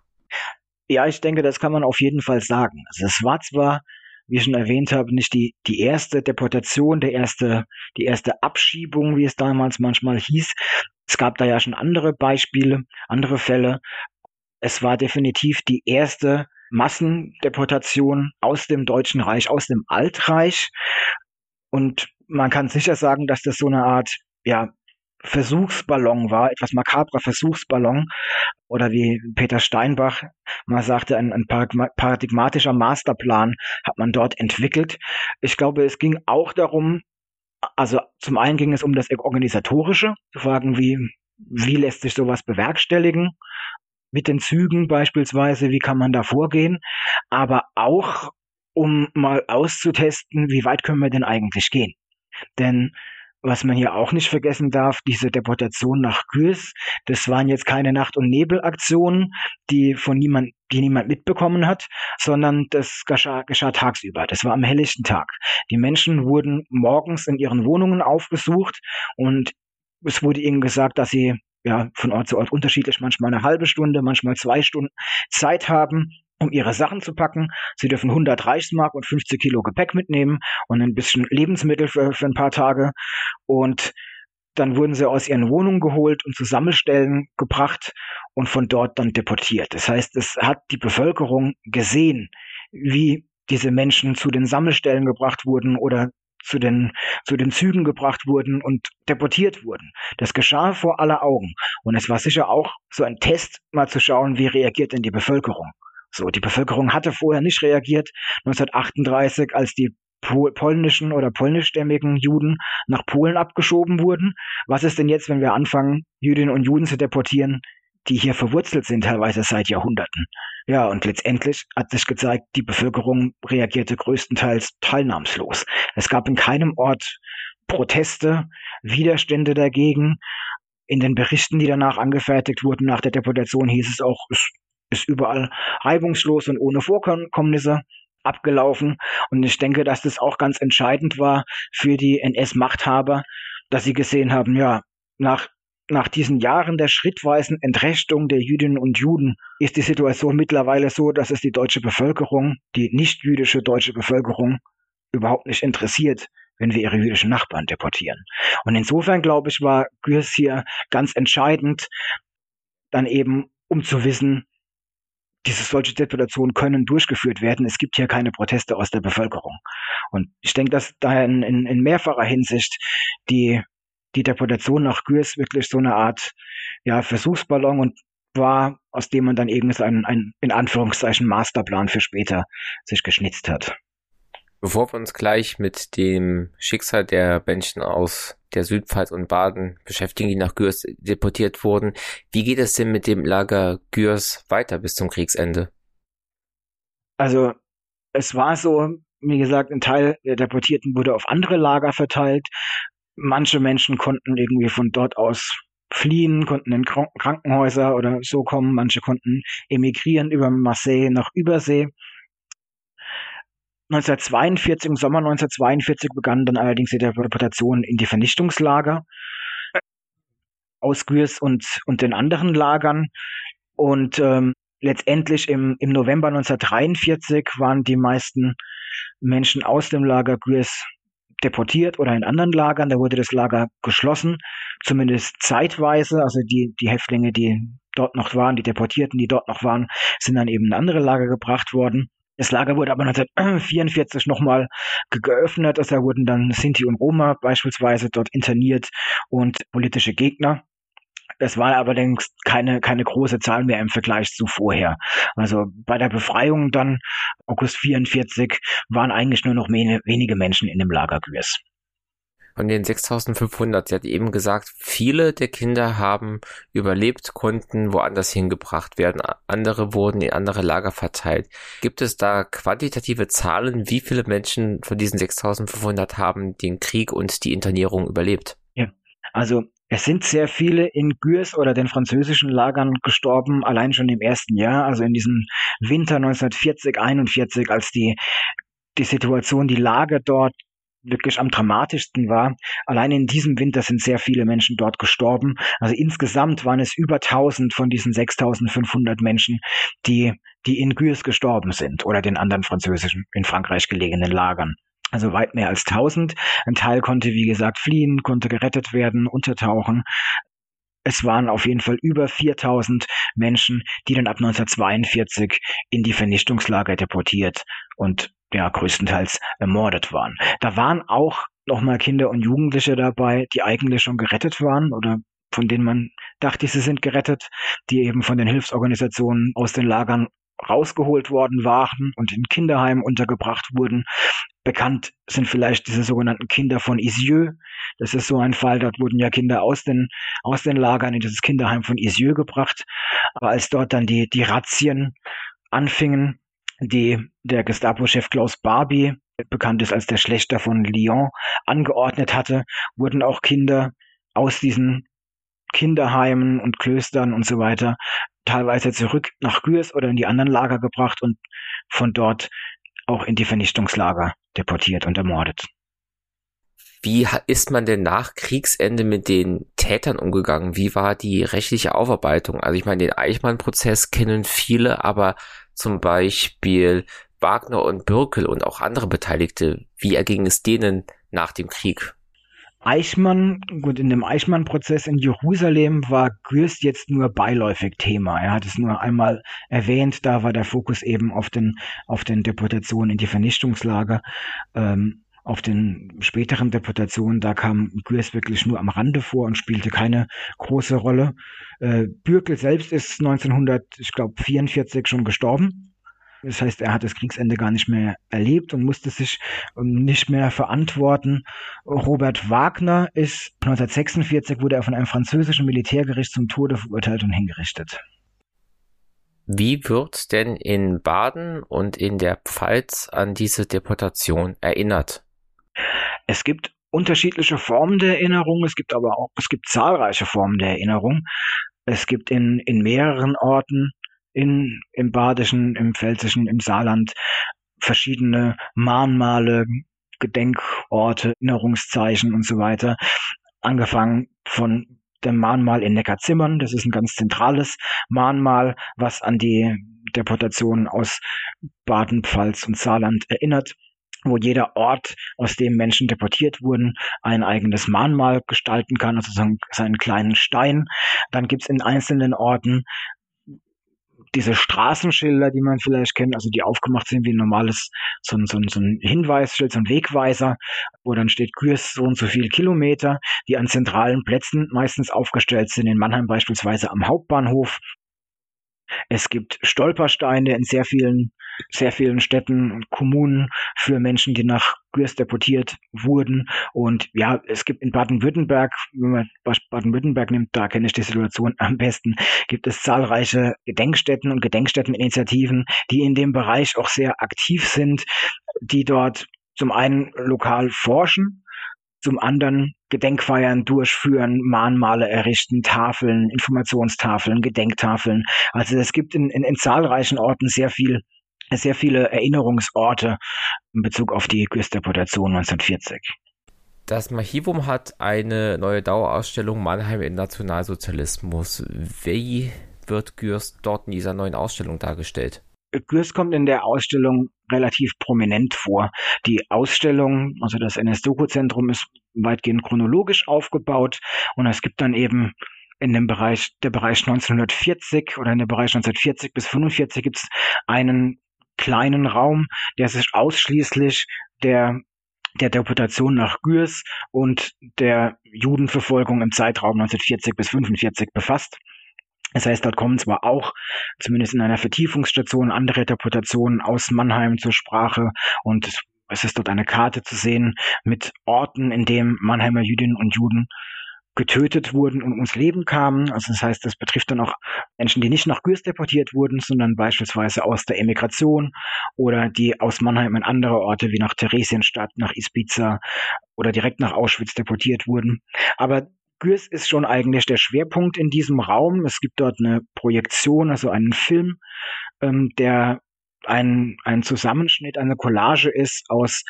Speaker 1: Ja, ich denke, das kann man auf jeden Fall sagen. Also es war zwar, wie ich schon erwähnt habe, nicht die, die erste Deportation, der erste, die erste Abschiebung, wie es damals manchmal hieß. Es gab da ja schon andere Beispiele, andere Fälle. Es war definitiv die erste Massendeportation aus dem Deutschen Reich, aus dem Altreich. Und man kann sicher sagen, dass das so eine Art, ja, Versuchsballon war, etwas makabrer Versuchsballon oder wie Peter Steinbach mal sagte, ein, ein paradigmatischer Masterplan hat man dort entwickelt. Ich glaube, es ging auch darum, also zum einen ging es um das Organisatorische, zu fragen, wie, wie lässt sich sowas bewerkstelligen, mit den Zügen beispielsweise, wie kann man da vorgehen, aber auch um mal auszutesten, wie weit können wir denn eigentlich gehen. Denn was man hier auch nicht vergessen darf, diese Deportation nach Gürs, das waren jetzt keine Nacht- und Nebelaktionen, die von niemand, die niemand mitbekommen hat, sondern das geschah, geschah tagsüber. Das war am helllichten Tag. Die Menschen wurden morgens in ihren Wohnungen aufgesucht und es wurde ihnen gesagt, dass sie ja von Ort zu Ort unterschiedlich manchmal eine halbe Stunde, manchmal zwei Stunden Zeit haben, um ihre Sachen zu packen. Sie dürfen 100 Reichsmark und 50 Kilo Gepäck mitnehmen und ein bisschen Lebensmittel für, für ein paar Tage. Und dann wurden sie aus ihren Wohnungen geholt und zu Sammelstellen gebracht und von dort dann deportiert. Das heißt, es hat die Bevölkerung gesehen, wie diese Menschen zu den Sammelstellen gebracht wurden oder zu den, zu den Zügen gebracht wurden und deportiert wurden. Das geschah vor aller Augen. Und es war sicher auch so ein Test, mal zu schauen, wie reagiert denn die Bevölkerung. So, die Bevölkerung hatte vorher nicht reagiert. 1938, als die polnischen oder polnischstämmigen Juden nach Polen abgeschoben wurden. Was ist denn jetzt, wenn wir anfangen, Jüdinnen und Juden zu deportieren, die hier verwurzelt sind, teilweise seit Jahrhunderten? Ja, und letztendlich hat sich gezeigt, die Bevölkerung reagierte größtenteils teilnahmslos. Es gab in keinem Ort Proteste, Widerstände dagegen. In den Berichten, die danach angefertigt wurden nach der Deportation, hieß es auch, es ist überall reibungslos und ohne Vorkommnisse abgelaufen. Und ich denke, dass das auch ganz entscheidend war für die NS-Machthaber, dass sie gesehen haben, ja, nach, nach diesen Jahren der schrittweisen Entrechtung der Jüdinnen und Juden ist die Situation mittlerweile so, dass es die deutsche Bevölkerung, die nicht jüdische deutsche Bevölkerung, überhaupt nicht interessiert, wenn wir ihre jüdischen Nachbarn deportieren. Und insofern, glaube ich, war Gürs hier ganz entscheidend, dann eben, um zu wissen, diese solche Deportationen können durchgeführt werden. Es gibt hier keine Proteste aus der Bevölkerung. Und ich denke, dass da in, in, in mehrfacher Hinsicht die, die Deportation nach Gürs wirklich so eine Art ja, Versuchsballon und war, aus dem man dann irgendwie so einen, einen in Anführungszeichen Masterplan für später sich geschnitzt hat.
Speaker 2: Bevor wir uns gleich mit dem Schicksal der Menschen aus der Südpfalz und Baden beschäftigen, die nach Gürs deportiert wurden, wie geht es denn mit dem Lager Gürs weiter bis zum Kriegsende?
Speaker 1: Also es war so, wie gesagt, ein Teil der Deportierten wurde auf andere Lager verteilt. Manche Menschen konnten irgendwie von dort aus fliehen, konnten in Krankenhäuser oder so kommen. Manche konnten emigrieren über Marseille nach Übersee. 1942, im Sommer 1942 begann dann allerdings die Deportation in die Vernichtungslager aus Gürs und, und den anderen Lagern. Und ähm, letztendlich im, im November 1943 waren die meisten Menschen aus dem Lager Gürs deportiert oder in anderen Lagern. Da wurde das Lager geschlossen, zumindest zeitweise. Also die, die Häftlinge, die dort noch waren, die Deportierten, die dort noch waren, sind dann eben in andere Lager gebracht worden. Das Lager wurde aber 1944 nochmal geöffnet. Also da wurden dann Sinti und Roma beispielsweise dort interniert und politische Gegner. Es war allerdings keine, keine große Zahl mehr im Vergleich zu vorher. Also bei der Befreiung dann, August 44, waren eigentlich nur noch wenige Menschen in dem Lager Gürs.
Speaker 2: Von den 6500, sie hat eben gesagt, viele der Kinder haben überlebt, konnten woanders hingebracht werden. Andere wurden in andere Lager verteilt. Gibt es da quantitative Zahlen, wie viele Menschen von diesen 6500 haben den Krieg und die Internierung überlebt?
Speaker 1: Ja, also es sind sehr viele in Gürs oder den französischen Lagern gestorben, allein schon im ersten Jahr, also in diesem Winter 1940, 41, als die, die Situation, die Lage dort wirklich am dramatischsten war. Allein in diesem Winter sind sehr viele Menschen dort gestorben. Also insgesamt waren es über 1000 von diesen 6500 Menschen, die, die in Gürs gestorben sind oder den anderen französischen, in Frankreich gelegenen Lagern also weit mehr als 1000. Ein Teil konnte, wie gesagt, fliehen, konnte gerettet werden, untertauchen. Es waren auf jeden Fall über 4000 Menschen, die dann ab 1942 in die Vernichtungslager deportiert und ja, größtenteils ermordet waren. Da waren auch nochmal Kinder und Jugendliche dabei, die eigentlich schon gerettet waren oder von denen man dachte, sie sind gerettet, die eben von den Hilfsorganisationen aus den Lagern rausgeholt worden waren und in Kinderheimen untergebracht wurden. Bekannt sind vielleicht diese sogenannten Kinder von Isieux. Das ist so ein Fall, dort wurden ja Kinder aus den, aus den Lagern in dieses Kinderheim von Isieux gebracht. Aber als dort dann die, die Razzien anfingen, die der Gestapo-Chef Klaus Barbie, bekannt ist als der Schlechter von Lyon, angeordnet hatte, wurden auch Kinder aus diesen Kinderheimen und Klöstern und so weiter teilweise zurück nach Gürs oder in die anderen Lager gebracht und von dort auch in die Vernichtungslager deportiert und ermordet.
Speaker 2: Wie ist man denn nach Kriegsende mit den Tätern umgegangen? Wie war die rechtliche Aufarbeitung? Also ich meine, den Eichmann-Prozess kennen viele, aber zum Beispiel Wagner und Birkel und auch andere Beteiligte, wie erging es denen nach dem Krieg?
Speaker 1: Eichmann, gut, in dem Eichmann-Prozess in Jerusalem war Gürst jetzt nur beiläufig Thema. Er hat es nur einmal erwähnt, da war der Fokus eben auf den, auf den Deportationen in die Vernichtungslager. Ähm, auf den späteren Deportationen, da kam Gürst wirklich nur am Rande vor und spielte keine große Rolle. Äh, Bürkel selbst ist 1944 schon gestorben das heißt, er hat das Kriegsende gar nicht mehr erlebt und musste sich ähm, nicht mehr verantworten. Robert Wagner ist 1946 wurde er von einem französischen Militärgericht zum Tode verurteilt und hingerichtet.
Speaker 2: Wie wird denn in Baden und in der Pfalz an diese Deportation erinnert?
Speaker 1: Es gibt unterschiedliche Formen der Erinnerung, es gibt aber auch, es gibt zahlreiche Formen der Erinnerung. Es gibt in, in mehreren Orten in, im Badischen, im Pfälzischen, im Saarland verschiedene Mahnmale, Gedenkorte, Erinnerungszeichen und so weiter. Angefangen von dem Mahnmal in Neckarzimmern, das ist ein ganz zentrales Mahnmal, was an die Deportation aus Baden, Pfalz und Saarland erinnert wo jeder Ort, aus dem Menschen deportiert wurden, ein eigenes Mahnmal gestalten kann, also seinen kleinen Stein. Dann gibt's in einzelnen Orten diese Straßenschilder, die man vielleicht kennt, also die aufgemacht sind wie ein normales, so ein, so ein, so ein Hinweisschild, so ein Wegweiser, wo dann steht Gürs so und so viel Kilometer, die an zentralen Plätzen meistens aufgestellt sind, in Mannheim beispielsweise am Hauptbahnhof. Es gibt Stolpersteine in sehr vielen, sehr vielen Städten und Kommunen für Menschen, die nach Gürs deportiert wurden. Und ja, es gibt in Baden-Württemberg, wenn man Baden-Württemberg nimmt, da kenne ich die Situation am besten, gibt es zahlreiche Gedenkstätten und Gedenkstätteninitiativen, die in dem Bereich auch sehr aktiv sind, die dort zum einen lokal forschen, zum anderen Gedenkfeiern durchführen, Mahnmale errichten, Tafeln, Informationstafeln, Gedenktafeln. Also es gibt in, in, in zahlreichen Orten sehr viel sehr viele Erinnerungsorte in Bezug auf die Gürs-Deportation 1940.
Speaker 2: Das Mahivum hat eine neue Dauerausstellung Mannheim im Nationalsozialismus. Wie wird Gürs dort in dieser neuen Ausstellung dargestellt?
Speaker 1: Gürs kommt in der Ausstellung relativ prominent vor. Die Ausstellung, also das NS-Doku-Zentrum ist weitgehend chronologisch aufgebaut und es gibt dann eben in dem Bereich, der Bereich 1940 oder in dem Bereich 1940 bis 45 gibt es einen kleinen Raum, der sich ausschließlich der der Deportation nach Gürs und der Judenverfolgung im Zeitraum 1940 bis 45 befasst. Das heißt, dort kommen zwar auch, zumindest in einer Vertiefungsstation, andere Interpretationen aus Mannheim zur Sprache und es ist dort eine Karte zu sehen mit Orten, in denen Mannheimer Jüdinnen und Juden getötet wurden und ums Leben kamen. Also das heißt, das betrifft dann auch Menschen, die nicht nach Gürs deportiert wurden, sondern beispielsweise aus der Emigration oder die aus Mannheim in andere Orte wie nach Theresienstadt, nach Ispiza oder direkt nach Auschwitz deportiert wurden. Aber Gürs ist schon eigentlich der Schwerpunkt in diesem Raum. Es gibt dort eine Projektion, also einen Film, ähm, der ein, ein Zusammenschnitt, eine Collage ist aus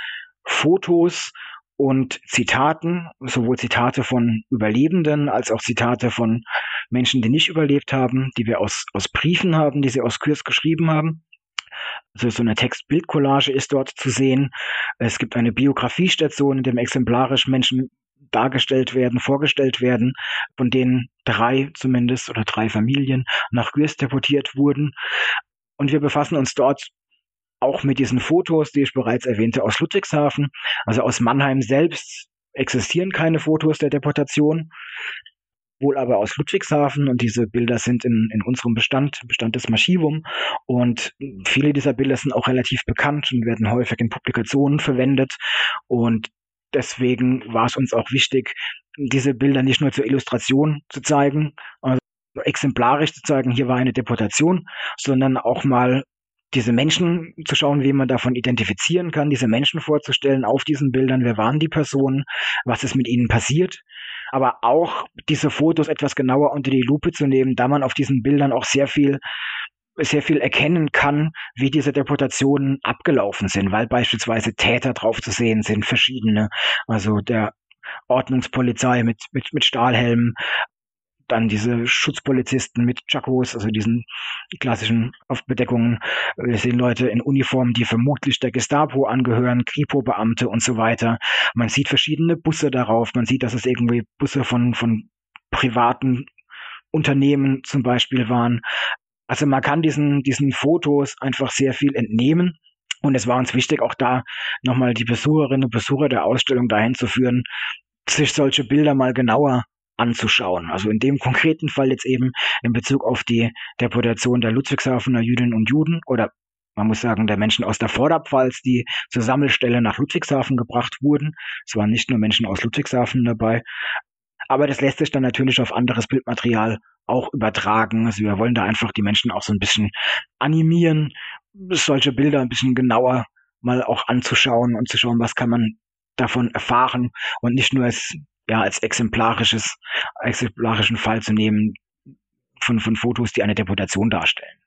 Speaker 1: Fotos und Zitaten, sowohl Zitate von Überlebenden als auch Zitate von Menschen, die nicht überlebt haben, die wir aus, aus Briefen haben, die sie aus Kürs geschrieben haben. Also so eine Text-Bild-Collage ist dort zu sehen. Es gibt eine Biografiestation, in dem exemplarisch Menschen dargestellt werden, vorgestellt werden, von denen drei zumindest oder drei Familien nach Gürs deportiert wurden. Und wir befassen uns dort auch mit diesen Fotos, die ich bereits erwähnte, aus Ludwigshafen. Also aus Mannheim selbst existieren keine Fotos der Deportation, wohl aber aus Ludwigshafen. Und diese Bilder sind in, in unserem Bestand, Bestand des Maschivum. Und viele dieser Bilder sind auch relativ bekannt und werden häufig in Publikationen verwendet. Und deswegen war es uns auch wichtig, diese Bilder nicht nur zur Illustration zu zeigen, also exemplarisch zu zeigen, hier war eine Deportation, sondern auch mal diese Menschen zu schauen, wie man davon identifizieren kann, diese Menschen vorzustellen auf diesen Bildern, wer waren die Personen, was ist mit ihnen passiert, aber auch diese Fotos etwas genauer unter die Lupe zu nehmen, da man auf diesen Bildern auch sehr viel sehr viel erkennen kann, wie diese Deportationen abgelaufen sind, weil beispielsweise Täter drauf zu sehen sind, verschiedene. Also der Ordnungspolizei mit, mit, mit Stahlhelmen, dann diese Schutzpolizisten mit Chakos, also diesen klassischen Aufbedeckungen. Wir sehen Leute in Uniformen, die vermutlich der Gestapo angehören, Kripo-Beamte und so weiter. Man sieht verschiedene Busse darauf. Man sieht, dass es irgendwie Busse von, von privaten Unternehmen zum Beispiel waren. Also man kann diesen, diesen Fotos einfach sehr viel entnehmen. Und es war uns wichtig, auch da nochmal die Besucherinnen und Besucher der Ausstellung dahin zu führen, sich solche Bilder mal genauer anzuschauen. Also in dem konkreten Fall jetzt eben in Bezug auf die Deportation der Ludwigshafener Jüdinnen und Juden oder man muss sagen, der Menschen aus der Vorderpfalz, die zur Sammelstelle nach Ludwigshafen gebracht wurden. Es waren nicht nur Menschen aus Ludwigshafen dabei. Aber das lässt sich dann natürlich auf anderes Bildmaterial auch übertragen. Also wir wollen da einfach die Menschen auch so ein bisschen animieren, solche Bilder ein bisschen genauer mal auch anzuschauen und zu schauen, was kann man davon erfahren und nicht nur als, ja, als exemplarisches, exemplarischen Fall zu nehmen von, von Fotos, die eine Deportation darstellen.